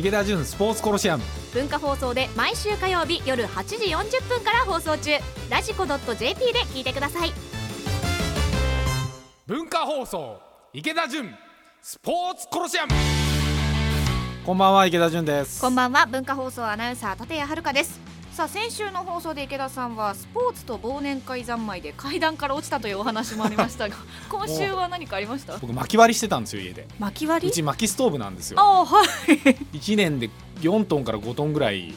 池田純スポーツコロシアム。文化放送で毎週火曜日夜8時40分から放送中。ラジコ .jp で聞いてください。文化放送池田純スポーツコロシアム。こんばんは池田純です。こんばんは文化放送アナウンサー立谷遥ですさあ先週の放送で池田さんはスポーツと忘年会三昧で階段から落ちたというお話もありましたが 今週は何かありました？僕巻き割りしてたんですよ家で。巻き割り？うち薪ストーブなんですよ。あはい。1年で4トンから5トンぐらい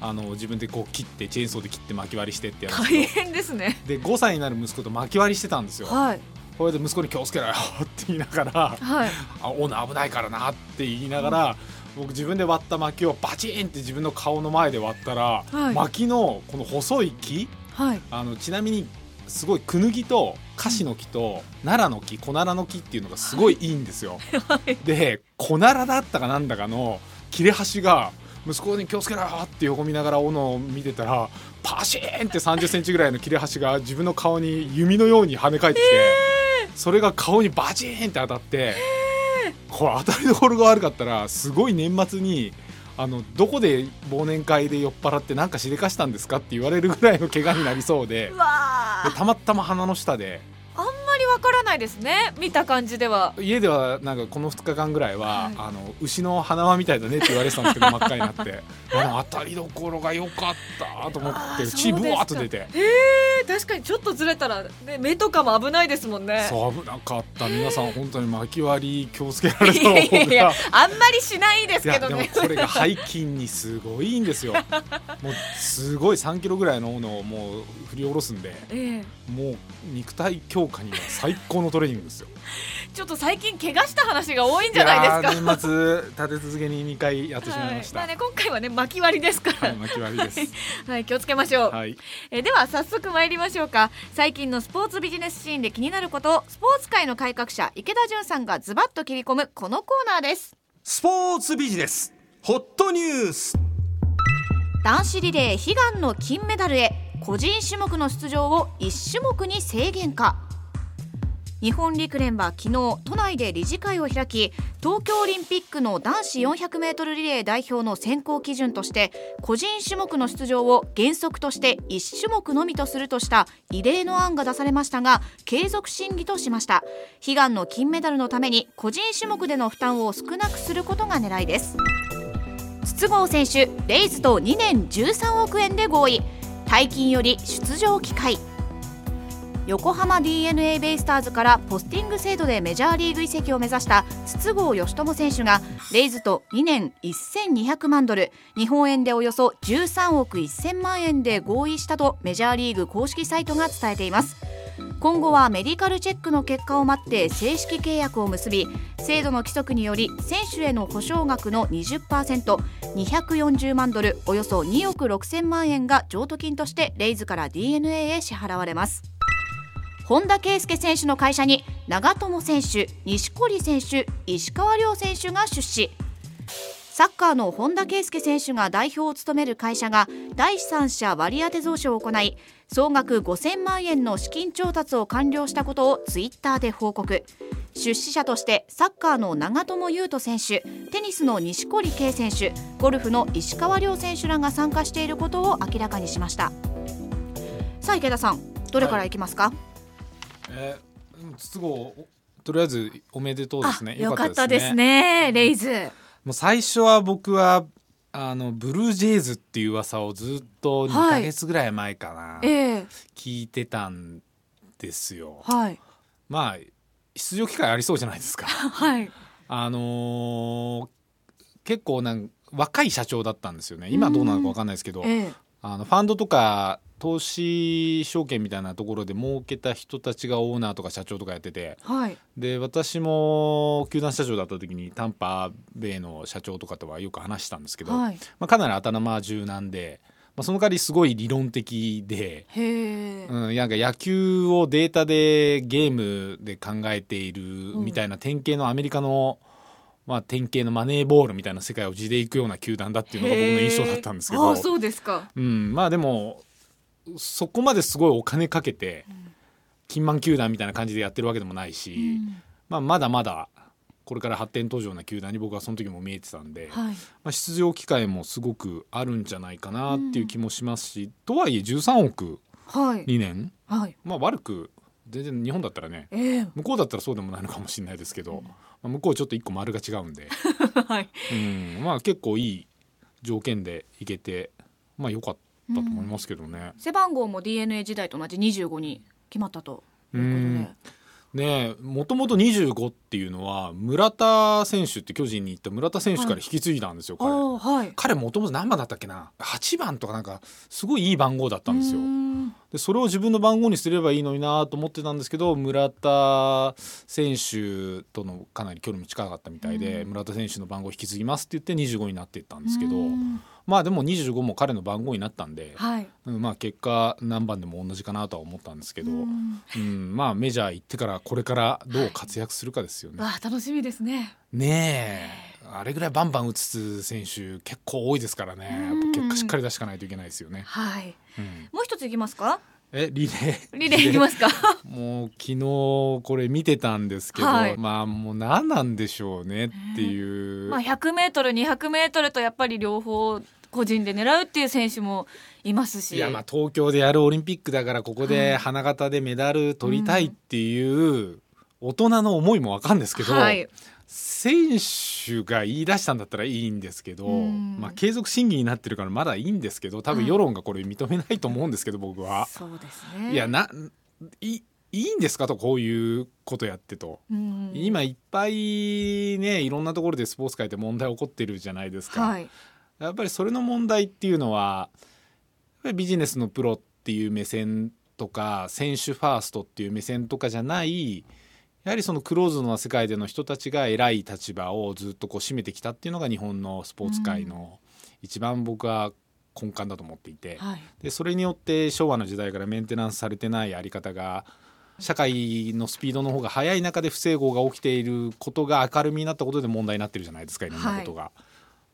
あの自分でこう切ってチェーンソーで切って巻き割りしてってやる大け変ですね。どで5歳になる息子と巻き割りしてたんですよ。はい。これで息子に気をつけろよって言いながらはい。あオーナー危ないからなって言いながら、僕自分で割った薪をバチンって自分の顔の前で割ったら、はい。薪のこの細い木はい。あのちなみにすごいクヌギとカシの木と奈良の木コナラの木っていうのがすごいいいんですよ。でコナラだったかなんだかの切れ端が息子に気をつけろよって横見ながら斧を見てたらパシーンって3 0ンチぐらいの切れ端が自分の顔に弓のように跳ね返ってきて、それが顔にバチーンって当たって、これ当たりどころが悪かったらすごい年末にあのどこで忘年会で酔っ払ってなんかしでかしたんですかって言われるぐらいの怪我になりそうででたまたま鼻の下でわからないですね。見た感じでは。家ではなんかこの2日間ぐらいは、はい。あの牛の鼻輪みたいだねって言われてたんですけど真っ赤になって。あの当たりどころが良かったと思って血ブワーっと出て。へえ確かにちょっとずれたら、ね、目とかも危ないですもんね。そう危なかった。皆さん本当に巻き割り気をつけられたいやいやあんまりしないですけどね。これが背筋にすごいんですよ。もうすごい3キロぐらいの斧をもう振り下ろすんでええ。もう肉体強化には最高のトレーニングですよ。ちょっと最近怪我した話が多いんじゃないですか。年末立て続けに2回やってしまいました、はい。まあね、今回はね巻き割りですから、はい、巻き割りです。はい、気をつけましょう、はい。えーでは早速参りましょうか。最近のスポーツビジネスシーンで気になること。をスポーツ界の改革者池田純さんがズバッと切り込むこのコーナーです。スポーツビジネス。ホットニュース。男子リレー悲願の金メダルへ。個人種目の出場を1種目に制限か日本陸連は昨日都内で理事会を開き東京オリンピックの男子 400m リレー代表の選考基準として個人種目の出場を原則として1種目のみとするとした異例の案が出されましたが継続審議としました。悲願の金メダルのために個人種目での負担を少なくすることが狙いです。筒香選手レイズと2年13億円で合意。大金より出場機会。横浜 d n a ベイスターズからポスティング制度でメジャーリーグ移籍を目指した筒香嘉智選手がレイズと2年1200万ドル日本円でおよそ13億1000万円で合意したとメジャーリーグ公式サイトが伝えています。今後はメディカルチェックの結果を待って正式契約を結び制度の規則により選手への保証額の 20%240 万ドルおよそ2億6000万円が譲渡金としてレイズから d n a へ支払われます。本田圭佑選手の会社に長友選手錦織選手石川遼選手が出資。サッカーの本田圭佑選手が代表を務める会社が第三者割当増資を行い総額5000万円の資金調達を完了したことをツイッターで報告。出資者としてサッカーの長友佑都選手テニスの錦織圭選手ゴルフの石川遼選手らが参加していることを明らかにしました。さあ池田さんどれからいきますか、えー、筒香おとりあえずおめでとうですね。あよかったですね。レイズ。もう最初は僕はあのブルージェイズっていう噂をずっと2ヶ月ぐらい前かな、ええ。聞いてたんですよ。はい。まあ出場機会ありそうじゃないですか。はい。あのー結構なん若い社長だったんですよね。今どうなのかわかんないですけど、ええ。あのファンドとか投資証券みたいなところで儲けた人たちがオーナーとか社長とかやっててはい。で私も球団社長だった時にタンパベイの社長とかとはよく話したんですけど、はい。まあ、かなり頭柔軟で、まあ、その代わりすごい理論的で、うん、なんか野球をデータでゲームで考えているみたいな典型のアメリカの、まあ、典型のマネーボールみたいな世界を地でいくような球団だっていうのが僕の印象だったんですけど。そうですか。うん、まあでもそこまですごいお金かけて金満球団みたいな感じでやってるわけでもないし、まあ、まだまだこれから発展途上な球団に僕はその時も見えてたんで、はい。まあ、出場機会もすごくあるんじゃないかなっていう気もしますし、とはいえ13億はい。2年、はい。まあ、悪く全然日本だったらねええ。向こうだったらそうでもないのかもしれないですけど、まあ、向こうちょっと一個丸が違うんで、はい。うん、まあ結構いい条件でいけてまあ良かったと思いますけどね。背番号も DNA 時代と同じ25に決まったといううん。ねえもともと25っていうのは村田選手って巨人に行った村田選手から引き継いだんですよ、はい。彼もともと何番だったっけな？8番とかなんかすごいいい番号だったんですよ。う。ん。でそれを自分の番号にすればいいのになと思ってたんですけど村田選手とのかなり距離も近かったみたいで、うん。村田選手の番号を引き継ぎますって言って25になっていったんですけど、うんまあでも25も彼の番号になったんで、はい。うんまあ結果何番でも同じかなとは思ったんですけど、ううんんまあメジャー行ってからこれからどう活躍するかですよね。わあ楽しみですね。ねえ。あれぐらいバンバン打つ選手結構多いですからね。結果しっかり出していかないといけないですよね。はい。うん。もう一ついきますか？えリレー。リレーいきますか？もう昨日これ見てたんですけど、はい。まあもう何なんでしょうねっていう、まあ 100m200m とやっぱり両方個人で狙うっていう選手もいますし。いやまあ東京でやるオリンピックだからここで花形でメダル取りたいっていう大人の思いもわかるんですけど、はい。選手が言い出したんだったらいいんですけど、うん。まあ、継続審議になってるからまだいいんですけど多分世論がこれ認めないと思うんですけど僕は。そうですね。いやないいいんですかとこういうことやってと。うん。今いっぱいねいろんなところでスポーツ界って問題起こってるじゃないですか、はいやっぱりそれの問題っていうのはビジネスのプロっていう目線とか選手ファーストっていう目線とかじゃないやはりそのクローズドな世界での人たちが偉い立場をずっとこう占めてきたっていうのが日本のスポーツ界の一番僕は根幹だと思っていて、はい。でそれによって昭和の時代からメンテナンスされてないあり方が社会のスピードの方が速い中で不整合が起きていることが明るみになったことで問題になってるじゃないですかいろんなことが、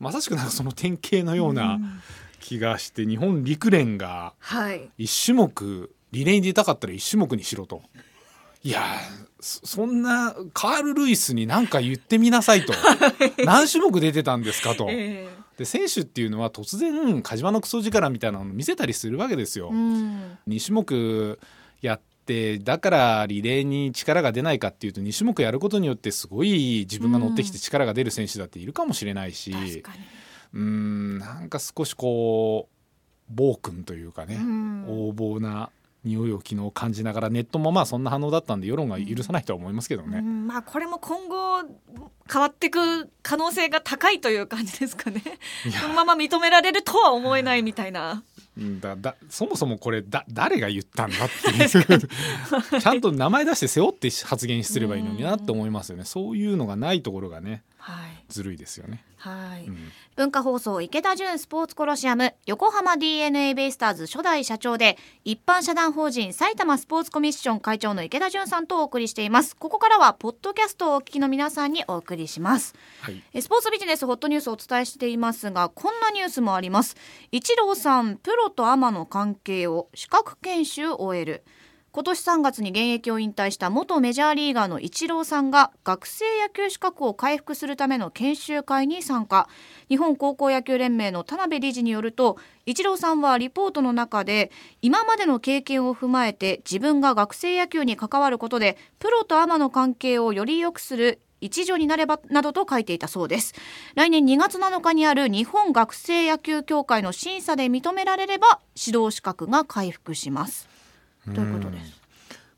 まさしくなんかその典型のような気がして日本陸連がはい一種目リレーに出たかったら一種目にしろと。いやそそんなカール・ルイスに何か言ってみなさいと何種目出てたんですかと。えで選手っていうのは突然火事場のクソ力みたいなのを見せたりするわけですよ。えうん2種目やってだからリレーに力が出ないかっていうと2種目やることによってすごい自分が乗ってきて力が出る選手だっているかもしれないし確かに。うーんなんか少しこう暴君というかね、うん。横暴な匂いを昨日感じながらネットもまあそんな反応だったんで世論が許さないとは思いますけどね。うんまあこれも今後変わっていく可能性が高いという感じですかね。このまま認められるとは思えないみたいな。うんだだそもそもこれだ誰が言ったんだっていう。ちゃんと名前出して背負って発言すればいいのになって思いますよね。そういうのがないところがね。はいずるいですよね。はい、うん。文化放送池田純スポーツコロシアム横浜 d n a ベイスターズ初代社長で一般社団法人埼玉スポーツコミッション会長の池田純さんとお送りしています。ここからはポッドキャストをお聞きの皆さんにお送りします。はい。えスポーツビジネスホットニュースをお伝えしていますがこんなニュースもあります。一郎さんプロとアマの関係を資格研修を終える今年3月に現役を引退した元メジャーリーガーのイチローさんが学生野球資格を回復するための研修会に参加。日本高校野球連盟の田辺理事によるとイチローさんはリポートの中で今までの経験を踏まえて自分が学生野球に関わることでプロとアマの関係をより良くする一助になればなどと書いていたそうです。来年2月7日にある日本学生野球協会の審査で認められれば指導資格が回復します。ということです？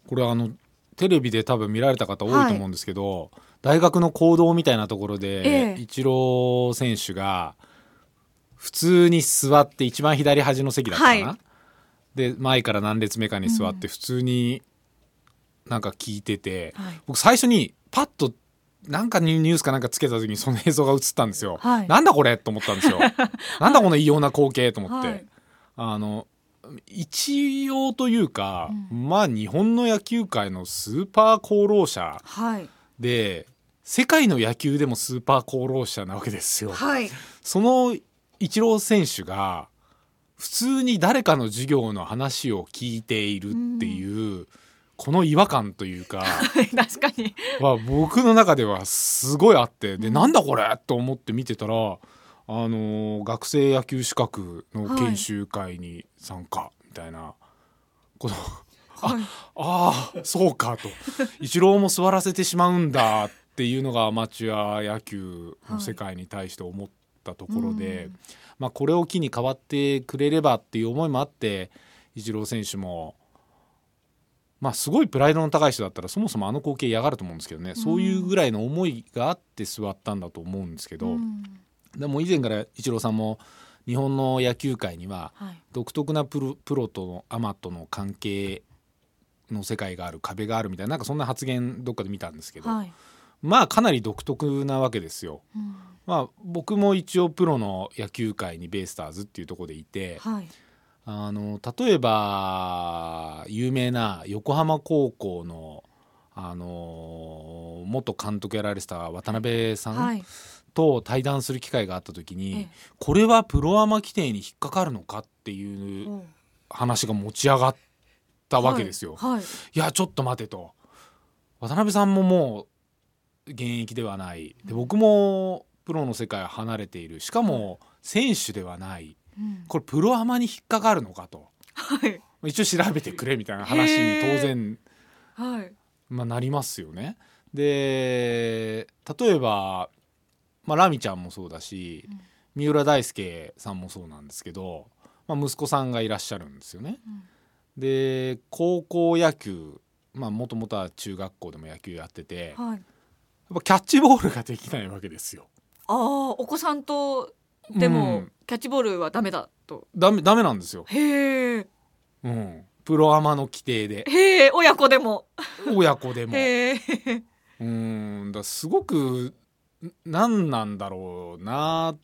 これあのテレビで多分見られた方多いと思うんですけど、大学の講堂みたいなところで、ええ。イチロー選手が普通に座って一番左端の席だったかな、はい。で前から何列目かに座って普通になんか聞いてて、はい。僕最初にパッとなんかニュースかなんかつけた時にその映像が映ったんですよ。はい。なんだこれ？と思ったんですよ。なんだこの異様な光景？と思って。はい。あの一応というか、まあ日本の野球界のスーパー功労者はい。で世界の野球でもスーパー功労者なわけですよ。はい。そのイチロー選手が普通に誰かの授業の話を聞いているっていう、この違和感というか 確かに。は僕の中ではすごいあってでなんだこれと思って見てたら、あのー学生野球資格の研修会に参加みたいなこと、はい。ああそうかと。一郎も座らせてしまうんだっていうのがアマチュア野球の世界に対して思ったところで、うん。まあ、これを機に変わってくれればっていう思いもあってイチロー選手も、まあ、すごいプライドの高い人だったらそもそもあの光景嫌がると思うんですけどね、そういうぐらいの思いがあって座ったんだと思うんですけど、うん。でも以前からイチローさんも日本の野球界にははい。独特なプロプロとのアマとの関係の世界がある壁があるみたいななんかそんな発言どっかで見たんですけど、はい。まあかなり独特なわけですよ。うん。まあ、僕も一応プロの野球界にベイスターズっていうところでいてはい。あの例えば有名な横浜高校のあの元監督やられてた渡辺さんはいと対談する機会があった時に、ええ。これはプロアマ規定に引っかかるのかっていううん。話が持ち上がったわけですよ。はい。はい。いやちょっと待てと。渡辺さんももう現役ではない。で僕もプロの世界を離れている。しかも選手ではない。うん。これプロアマに引っかかるのかと。はい。一応調べてくれみたいな話に当然、はい。まあ、なりますよね。で例えば、まあ、ラミちゃんもそうだしうん三浦大輔さんもそうなんですけど、まあ、息子さんがいらっしゃるんですよね。うん。で高校野球まあもともとは中学校でも野球やっててやっはいぱキャッチボールができないわけですよ。ああお子さんとでも、うん。キャッチボールはダメだと。ダメダメなんですよ、へえうん、プロアマの規定で。へえ親子でも。親子でも。へえうん。だすごくん何なんだろうなっ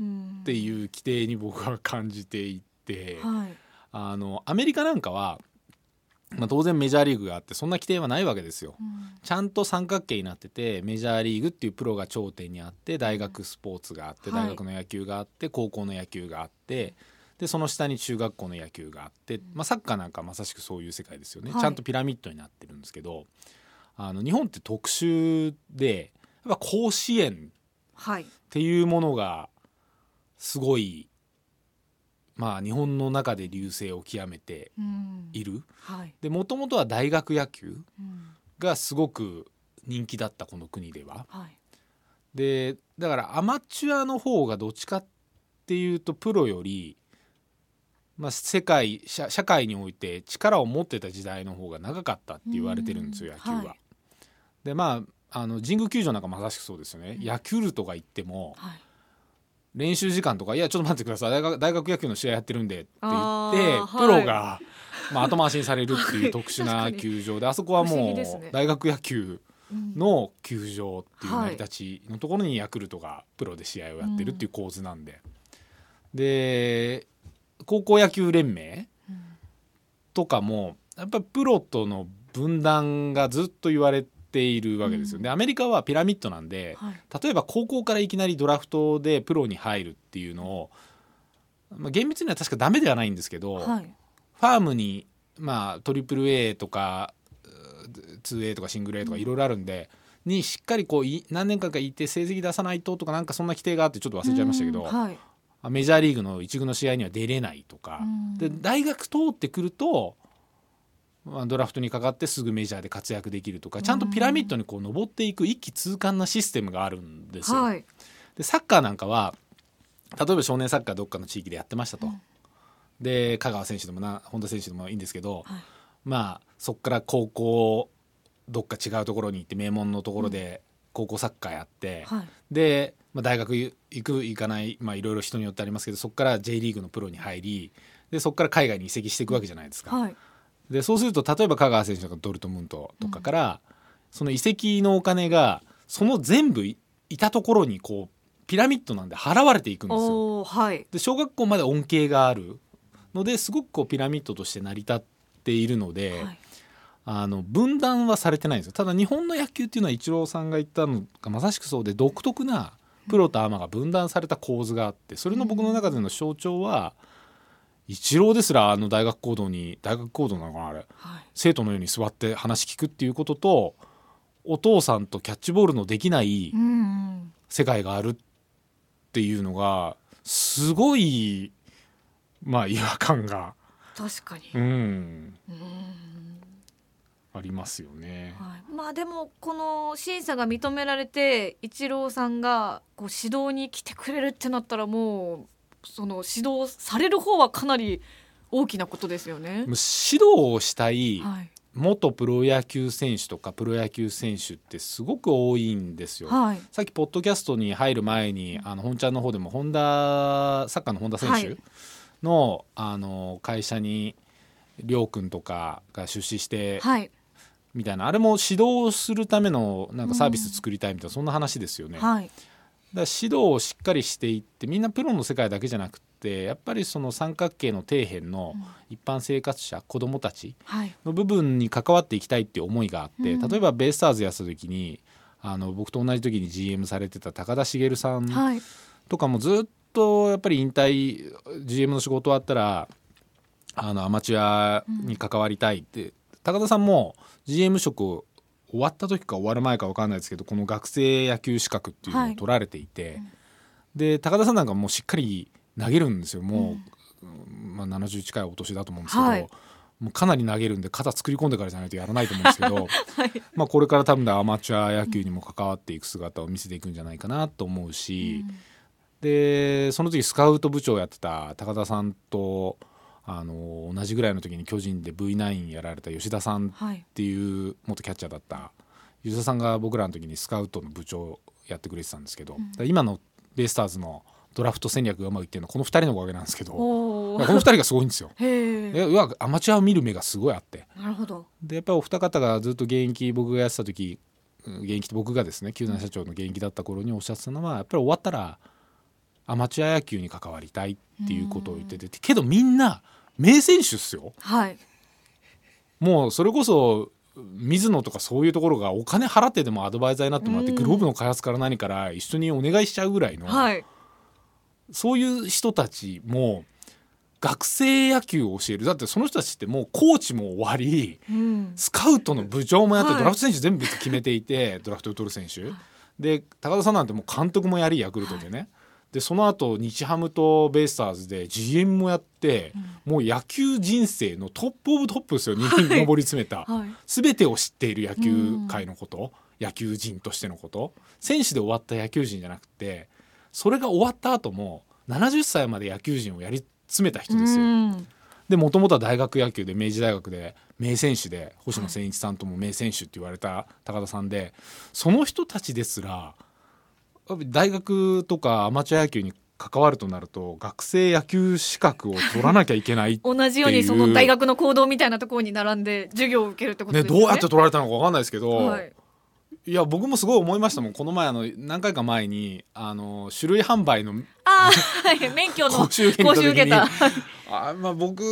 っていう規定に僕は感じていて、はい。あのアメリカなんかは、まあ、当然メジャーリーグがあってそんな規定はないわけですよ。うん。ちゃんと三角形になっててメジャーリーグっていうプロが頂点にあって大学スポーツがあってはい。大学の野球があって高校の野球があってでその下に中学校の野球があって、まあ、サッカーなんかまさしくそういう世界ですよね、はい。ちゃんとピラミッドになってるんですけどあの日本って特殊でやっぱ甲子園はい。っていうものがすごいまあ日本の中で流星を極めてうん。いる。もともとは大学野球うん。がすごく人気だったこの国では。はい。でだからアマチュアの方がどっちかっていうとプロより、まあ、世界社社会において力を持ってた時代の方が長かったって言われてるんですようん野球は。はい。でまああの神宮球場なんかまさしくそうですよね、うん。ヤクルトが行ってもはい。練習時間とか「いやちょっと待ってください。大学大学野球の試合やってるんで」って言って、プロが、まあ、後回しにされるっていう特殊な 球場であそこはもう大学野球うんの球場っていう成り立ちのところにヤクルトがプロで試合をやってるっていう構図なんで、で高校野球連盟うん。とかもやっぱプロとの分断がずっと言われているわけですよ。うん。でアメリカはピラミッドなんではい。例えば高校からいきなりドラフトでプロに入るっていうのを、まあ、厳密には確かダメではないんですけど、はい。ファームにまあトリプル A とかうー 2A とかシングル A とかいろいろあるんで、にしっかりこうい何年間かいて成績出さないととかなんかそんな規定があってちょっと忘れちゃいましたけど、うんはい。メジャーリーグの一軍の試合には出れないとか、うん。で大学通ってくると、まあ、ドラフトにかかってすぐメジャーで活躍できるとかちゃんとピラミッドにこう登っていく一気通貫なシステムがあるんですよ。はい。でサッカーなんかは例えば少年サッカーどっかの地域でやってましたと。うん。で香川選手でもな本田選手でもいいんですけど、はい。まあそこから高校どっか違うところに行って名門のところで高校サッカーやって、はい。で、まあ、大学行く行かないまあいろいろ人によってありますけどそこから J リーグのプロに入りでそこから海外に移籍していくわけじゃないですか。はいでそうすると例えば香川選手とかドルトムントとかから、その移籍のお金がその全部いいたところにこうピラミッドなんで払われていくんですよ。はい。で小学校まで恩恵がある。のですごくこうピラミッドとして成り立っているので、はい。あの分断はされてないんですよ。ただ日本の野球っていうのはイチローさんが言ったのがまさしくそうで独特なプロとアマが分断された構図があってそれの僕の中での象徴は一郎ですらあの大学講堂に大学講堂なのかなあれ。はい。生徒のように座って話聞くっていうこととお父さんとキャッチボールのできない世界があるっていうのがすごいまあ違和感が、確かに、うん、うん。ありますよね。はい、まあでもこの審査が認められてイチローさんがこう指導に来てくれるってなったらもうその指導される方はかなり大きなことですよね。指導をしたいはい、元プロ野球選手とかプロ野球選手ってすごく多いんですよ。はい、さっきポッドキャストに入る前にあの本ちゃんの方でも本田サッカーの本田選手はい。の,、あの会社に亮君とかが出資してはい、みたいな。あれも指導するためのなんかサービス作りたいみたいな、そんな話ですよね。はい、ら指導をしっかりしていってみんなプロの世界だけじゃなくてやっぱりその三角形の底辺の一般生活者子どもたちはい、の部分に関わっていきたいっていう思いがあって、うん例えばベイスターズやった時にあの僕と同じ時に GM されてた高田茂さんはい、とかもずっとやっぱり引退 GM の仕事終わったらあのアマチュアに関わりたいって、高田さんも GM 職を終わった時か終わる前か分かんないですけどこの学生野球資格っていうのを取られていて、で高田さんなんかもうしっかり投げるんですよ。もう、まあ、70近いお年だと思うんですけど、はい。もうかなり投げるんで肩作り込んでからじゃないとやらないと思うんですけど、はい、まあこれから多分アマチュア野球にも関わっていく姿を見せていくんじゃないかなと思うし、でその時スカウト部長をやってた高田さんとあの同じぐらいの時に巨人で V9 やられた吉田さんはい。っ、ていう元キャッチャーだった吉田さんが僕らの時にスカウトの部長やってくれてたんですけど、だから今のベイスターズのドラフト戦略がうまくいってるのはこの2人のおかげなんですけどこの2人がすごいんですよ。へえ、えうわアマチュアを見る目がすごいあって。なるほど、でやっぱりお二方がずっと現役僕がやってた時うん現役僕がですね球団社長の現役だった頃におっしゃってたのはやっぱり終わったらアマチュア野球に関わりたいっていうことを言っててけどみんな名選手っすよ。はい、もうそれこそ水野とかそういうところがお金払ってでもアドバイザーになってもらってうん。グローブの開発から何から一緒にお願いしちゃうぐらいのはい、そういう人たちも学生野球を教える。だってその人たちってもうコーチも終わりうん、スカウトの部長もやって、はい。ドラフト選手全部決めていてドラフトを取る選手。で高田さんなんてもう監督もやりヤクルトでね、でその後日ハムとベイスターズで GM もやって、もう野球人生のトップオブトップですよに上り詰めた、はい、全てを知っている野球界のこと、野球人としてのこと。選手で終わった野球人じゃなくてそれが終わった後も70歳まで野球人をやり詰めた人ですよ。うん。でもともとは大学野球で明治大学で名選手で星野千一さんとも名選手って言われた高田さんでその人たちですら大学とかアマチュア野球に関わるとなると学生野球資格を取らなきゃいけない 同じようにその大学の行動みたいなところに並んで授業を受けるってことね、ですよね。どうやって取られたのか分かんないですけど、はい。い、や僕もすごい思いましたもん。この前あの何回か前にあの種類販売のああ、はい、免許の 講習受けた時に講習受けた。あまあ僕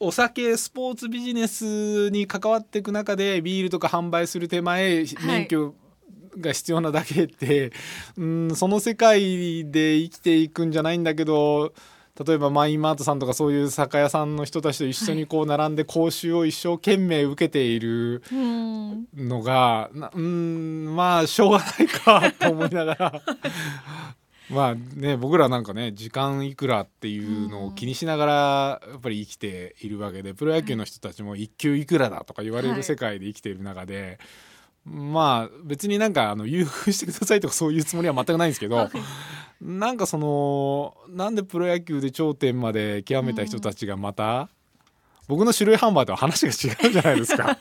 お酒スポーツビジネスに関わっていく中でビールとか販売する手前免許が必要なだけって、うんその世界で生きていくんじゃないんだけど例えばマインマートさんとかそういう酒屋さんの人たちと一緒にこう並んで講習を一生懸命受けている、のがなうんまあしょうがないかと思いながら。まあね僕らなんかね時間いくらっていうのを気にしながらやっぱり生きているわけでプロ野球の人たちも一球いくらだとか言われる世界で生きている中で、まあ別になんかあの優遇してくださいとかそういうつもりは全くないんですけど、なんかそのなんでプロ野球で頂点まで極めた人たちがまた、僕の種類販売とは話が違うじゃないですか。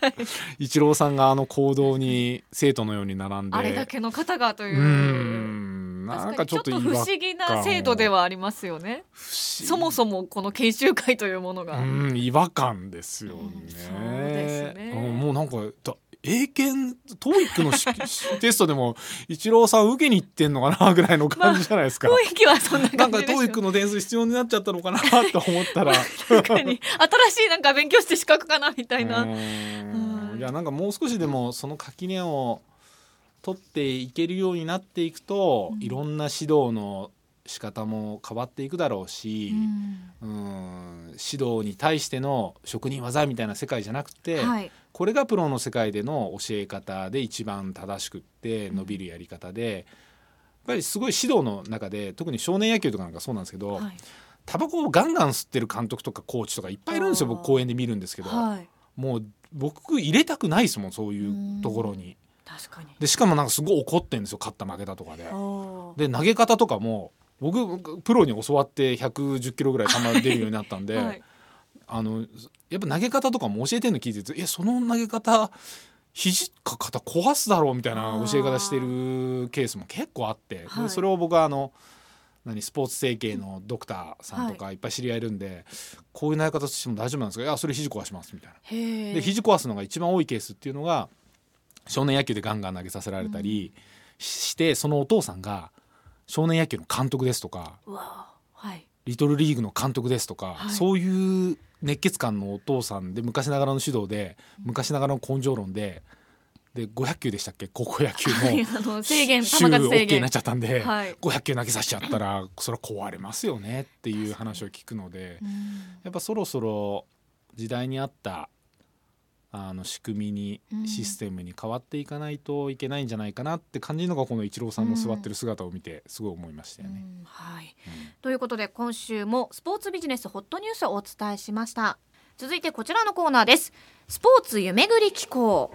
イチローさんがあの行動に生徒のように並んで。あれだけの方がというう。んなんかちょっと不思議な制度ではありますよね。そもそもこの研修会というものが。うん違和感ですよね。うんそうですねうんもうなんかだ英検トーイックのしテストでもイチローさん受けに行ってんのかなぐらいの感じじゃないですか。雰囲気はそんななんか感じですよトーイックの点数必要になっちゃったのかなと思ったら。確かに新しいなんか勉強して資格かなみたいな。うーんいやなんかもう少しでもその垣根を取っていけるようになっていくと、いろんな指導の仕方も変わっていくだろうし、うん。うん指導に対しての職人技みたいな世界じゃなくて、はい。これがプロの世界での教え方で一番正しくって伸びるやり方で、やっぱりすごい指導の中で特に少年野球とかなんかそうなんですけど、はい。タバコをガンガン吸ってる監督とかコーチとかいっぱいいるんですよ僕公園で見るんですけど、はい。もう僕入れたくないですもんそういうところに。確かに。でしかもなんかすごい怒ってんですよ勝った負けたとかで。で投げ方とかも僕僕プロに教わって110キロぐらい球出るようになったんで、はい。あのやっぱ投げ方とかも教えてるの聞いてて「えその投げ方肘か肩壊すだろ」うみたいな教え方してるケースも結構あって、ではい。それを僕はあの何スポーツ整形のドクターさんとかい。っぱい知り合いいるんで、こういう投げ方しても大丈夫なんですか？いやそれ肘壊しますみたいな。で肘壊すのが一番多いケースっていうのが少年野球でガンガン投げさせられたりして、そのお父さんが少年野球の監督ですとかはい。リトルリーグの監督ですとか、はい。そういう熱血感のお父さんで昔ながらの指導で昔ながらの根性論でで500球でしたっけ？高校野球 はいのあの制限球 OK に限なっちゃったんで、はい500球投げさせちゃったらそれは壊れますよねっていう話を聞くので。うん。やっぱそろそろ時代に合ったあの仕組みに、うんシステムに変わっていかないといけないんじゃないかなって感じるのがこのイチローさんの座ってる姿を見てすごい思いましたよね。うんはい。うん。ということで今週もスポーツビジネスホットニュースをお伝えしました。続いてこちらのコーナーです。スポーツ夢ぐり機構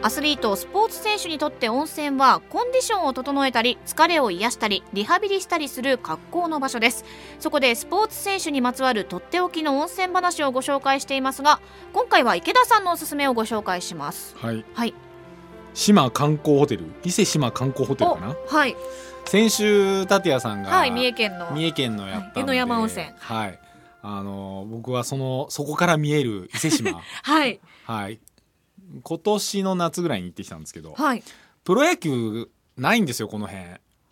アスリートスポーツ選手にとって温泉はコンディションを整えたり疲れを癒したりリハビリしたりする格好の場所です。そこでスポーツ選手にまつわるとっておきの温泉話をご紹介していますが今回は池田さんのおすすめをご紹介します。はい、はい。島観光ホテル。伊勢島観光ホテルおかな？はい。先週立谷さんが、はい三重県の三重県のやったんで、山温泉。はい。あの僕はそのそこから見える伊勢島 はい。はい今年の夏ぐらいに行ってきたんですけどはい。プロ野球ないんですよこの辺。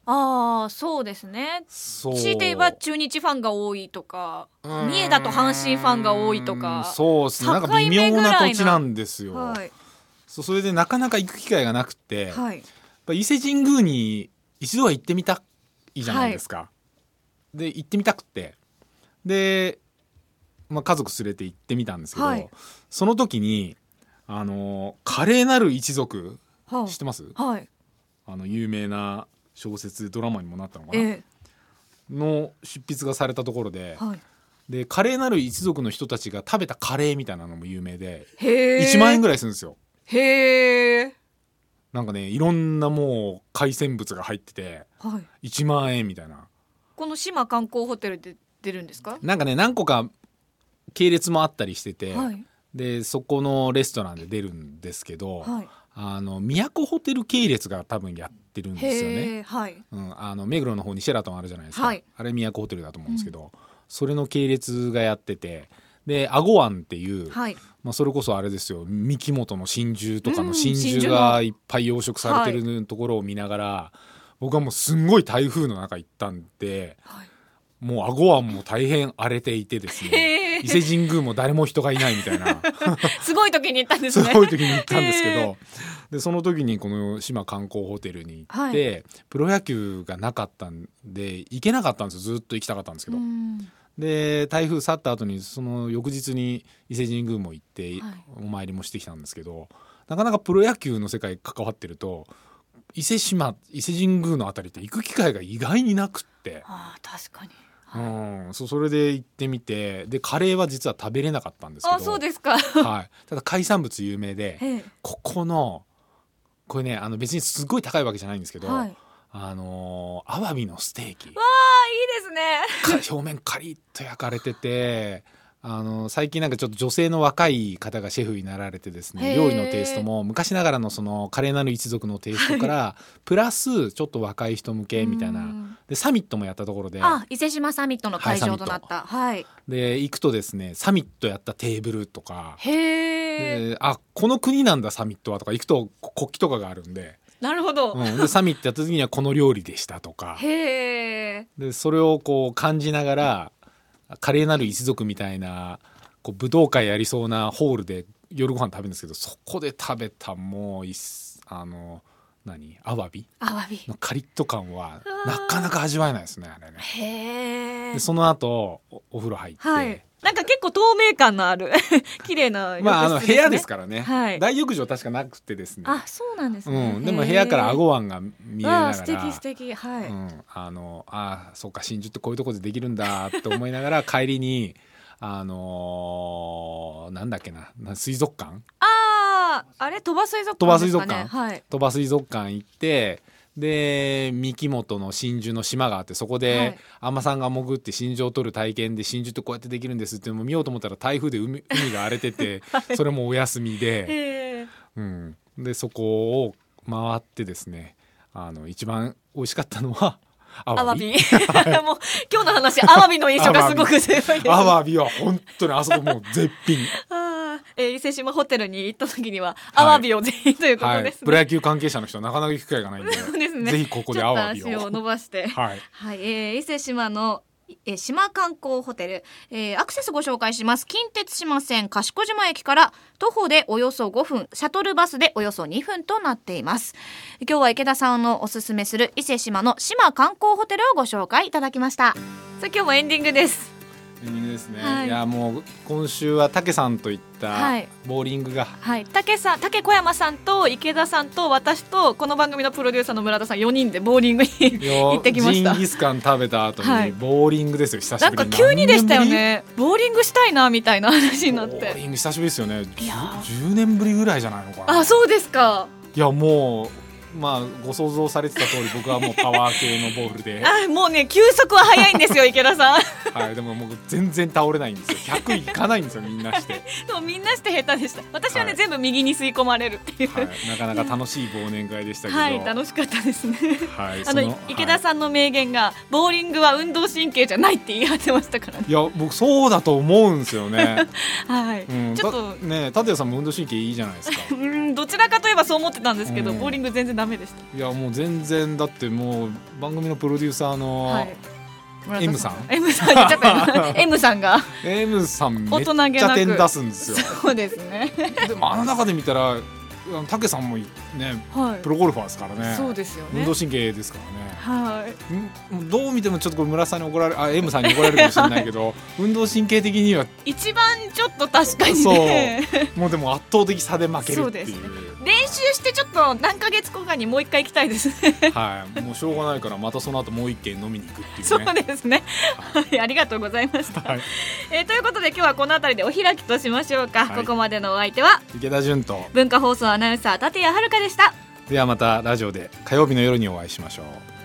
ああそうですね。そう。強いて言えば中日ファンが多いとか三重だと阪神ファンが多いとかそうですね。なんか微妙な土地なんですよ、はい。そうそれでなかなか行く機会がなくて、はい。ぱ伊勢神宮に一度は行ってみたいじゃないですか、で行ってみたくて。で、まあ、家族連れて行ってみたんですけど、はい。その時にあの華麗なる一族は知ってます？はい。あの有名な小説ドラマにもなったのかな、えの執筆がされたところでえはい。で華麗なる一族の人たちが食べたカレーみたいなのも有名でへえ。1万円ぐらいらいするんですよ。へえ。なんかねいろんなもう海鮮物が入っててはい。1万円みたいな。この島観光ホテルで出るんですか？なんかね何個か系列もあったりしてて、はいでそこのレストランで出るんですけど、はい。あの都ホテル系列が多分やってるんですよね。はい。うん、あの目黒の方にシェラトンあるじゃないですか、はい。あれ都ホテルだと思うんですけど、それの系列がやっててで阿護湾っていう、はい。まあ、それこそあれですよ。三木本の真珠とかうんの真珠がいっぱい養殖されてるところを見ながら、僕はもうすんごい台風の中行ったんではい。もう阿護湾も大変荒れていてですへねー伊勢神宮も誰も人がいないみたいな。すごい時に行ったんですすねごい時に行ったんですけへどでその時にこの島観光ホテルに行っはて、プロ野球がなかったんで行けなかったんですよ。ずっと行きたかったんですけど。うん。で台風去った後にその翌日に伊勢神宮も行って、はい。お参りもしてきたんですけどなかなかプロ野球の世界関わってると伊勢島伊勢神宮のあたりって行く機会が意外になくって、ああ確かにうん、そうそれで行ってみてでカレーは実は食べれなかったんですけど。あそうですか。はい、ただ海産物有名でここのこれねあの別にすごい高いわけじゃないんですけど、はい。あのーアワビのステーキ。あいいですね。か表面カリッと焼かれててあの最近なんかちょっと女性の若い方がシェフになられてですね料理のテイストも昔ながらのその華麗なる一族のテイストから プラスちょっと若い人向けみたいな。うん。でサミットもやったところで。あ伊勢島サミットの会場となった。はいで行くとですねサミットやったテーブルとか。へあこの国なんだサミットはとか行くとこ国旗とかがあるんで,、なるほど、うん、でサミットやった時にはこの料理でしたとか。へえでそれをこう感じながら華麗なる一族みたいなこう武道会やりそうなホールで夜ご飯食べるんですけどそこで食べたもうあの何？アワビ？アワビ。のカリッと感はなかなか味わえないですねあれね。へえでその後おお風呂入って、はい。なんか結構透明感のある 綺麗なね、まああの部屋ですからね、はい。大浴場確かなくてですね。あそうなんですね、うん、でも部屋から顎湾が見えながら。素敵素敵。はい、うん、あのあそうか真珠ってこういうところでできるんだ って思いながら帰りにあのーなんだっけなな水族館？あああれ鳥羽水族鳥羽館ですかね。水族はい。鳥羽水族館行ってで三木本の真珠の島があってそこはでい。海女さんが潜って真珠を取る体験で真珠ってこうやってできるんですって見ようと思ったら台風で海海が荒れてて それもお休みで、うん、でそこを回ってですねあの一番美味しかったのは アアワワビ。ビ もう今日の話アワビの印象がすごく強いです。アワビ。は本当にあそこもう絶品、えー伊勢志摩ホテルに行った時にはアワビをぜひということはいです、ね。プロ野球関係者の人はなかなか行く機会がないんで。ですね。ぜひここでアワビを。ちょっと足を伸ばして。はい。はい、えー、伊勢志摩のえー島観光ホテル、えーアクセスご紹介します。近鉄島線賢島駅から徒歩でおよそ5分。シャトルバスでおよそ2分となっています。今日は池田さんのおすすめする伊勢志摩の島観光ホテルをご紹介いただきました。さあ今日もエンディングですエンディングですね、はい。い、やもう今週は竹さんといったはい。ボーリングが、はい。竹さん竹小山さんと池田さんと私とこの番組のプロデューサーの村田さん4人でボーリングに行ってきました。ジンギスカン食べた後に、はい。ボーリングですよ久しぶりに。なんか急にでしたよね。ボーリングしたいなみたいな話になっボーてリング久しぶりですよね。いやー。10, 年ぶりぐらいじゃないのかな。あそうですか。いやもうまあご想像されてた通り僕はもうパワー系のボールで、あもうね球速は速いんですよ 池田さん。はい、でももう全然倒れないんですよ。100いかないんですよみんなして、でもみんなして下手でした。私はね、はい。全部右に吸い込まれるっていう。はい、なかなか楽しい忘年会でしたけど、はい、楽しかったですね。はいあのその池田さんの名言が、ボーリングは運動神経じゃないって言い張ってましたからね。いや僕そうだと思うんですよね、はい、うん、ちょっとだね立谷さんも運動神経いいじゃないですか。うんどちらかといえばそう思ってたんですけど、うん。ボーリング全然ダメでした。いやもう全然だってもう番組のプロデューサーの、はい。M さん。M さん言っちゃった。よ M さんが。M さんめ大っちゃ点出すんですよ。そうですね。でもあの中で見たらあの竹さんもねはい。プロゴルファーですからね。そうですよね。運動神経ですからねはい。んどう見てもちょっとこれ村さんに怒られあ M さんに怒られるかもしれないけど 運動神経的には一番ちょっと確かにね。もうでも圧倒的差で負けるっていう。そうですね。練習してちょっと何ヶ月後かにもう一回行きたいですね。はい。もうしょうがないからまたその後もう一軒飲みに行くっていうそねうですね。はい。ありがとうございました、はい、えーということで今日はこの辺りでお開きとしましょうか、はい。ここまでのお相手は池田純と文化放送アナウンサー立谷遥でした。ではまたラジオで火曜日の夜にお会いしましょう